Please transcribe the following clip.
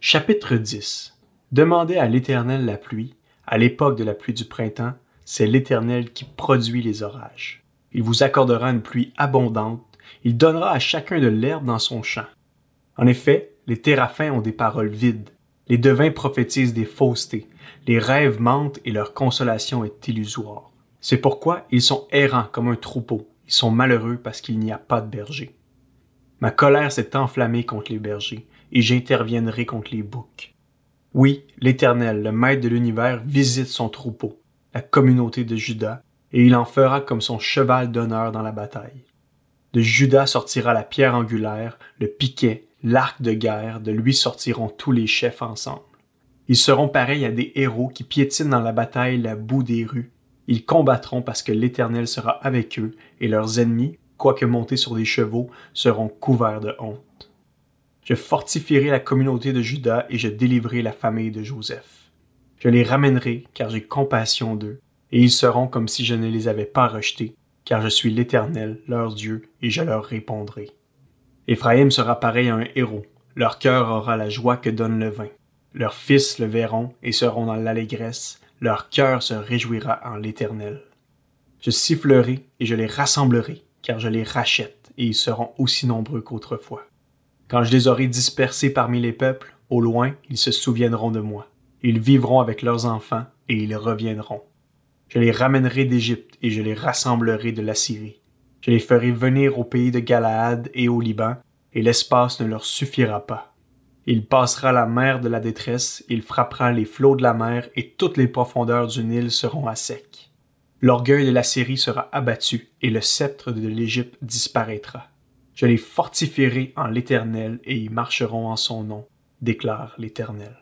Chapitre 10 Demandez à l'Éternel la pluie, à l'époque de la pluie du printemps, c'est l'Éternel qui produit les orages. Il vous accordera une pluie abondante, il donnera à chacun de l'herbe dans son champ. En effet, les téraphins ont des paroles vides, les devins prophétisent des faussetés, les rêves mentent et leur consolation est illusoire. C'est pourquoi ils sont errants comme un troupeau, ils sont malheureux parce qu'il n'y a pas de berger. Ma colère s'est enflammée contre les bergers, et j'interviendrai contre les boucs. Oui, l'Éternel, le Maître de l'univers, visite son troupeau, la communauté de Judas, et il en fera comme son cheval d'honneur dans la bataille. De Judas sortira la pierre angulaire, le piquet, l'arc de guerre, de lui sortiront tous les chefs ensemble. Ils seront pareils à des héros qui piétinent dans la bataille la boue des rues. Ils combattront parce que l'Éternel sera avec eux, et leurs ennemis, quoique montés sur des chevaux, seront couverts de honte. Je fortifierai la communauté de Judas et je délivrerai la famille de Joseph. Je les ramènerai, car j'ai compassion d'eux, et ils seront comme si je ne les avais pas rejetés, car je suis l'Éternel, leur Dieu, et je leur répondrai. Éphraïm sera pareil à un héros, leur cœur aura la joie que donne le vin. Leurs fils le verront et seront dans l'allégresse, leur cœur se réjouira en l'Éternel. Je sifflerai et je les rassemblerai, car je les rachète, et ils seront aussi nombreux qu'autrefois. Quand je les aurai dispersés parmi les peuples, au loin, ils se souviendront de moi. Ils vivront avec leurs enfants, et ils reviendront. Je les ramènerai d'Égypte, et je les rassemblerai de la Syrie. Je les ferai venir au pays de Galaad et au Liban, et l'espace ne leur suffira pas. Il passera la mer de la détresse, il frappera les flots de la mer, et toutes les profondeurs du Nil seront à sec. L'orgueil de la Syrie sera abattu, et le sceptre de l'Égypte disparaîtra. Je les fortifierai en l'Éternel et ils marcheront en son nom, déclare l'Éternel.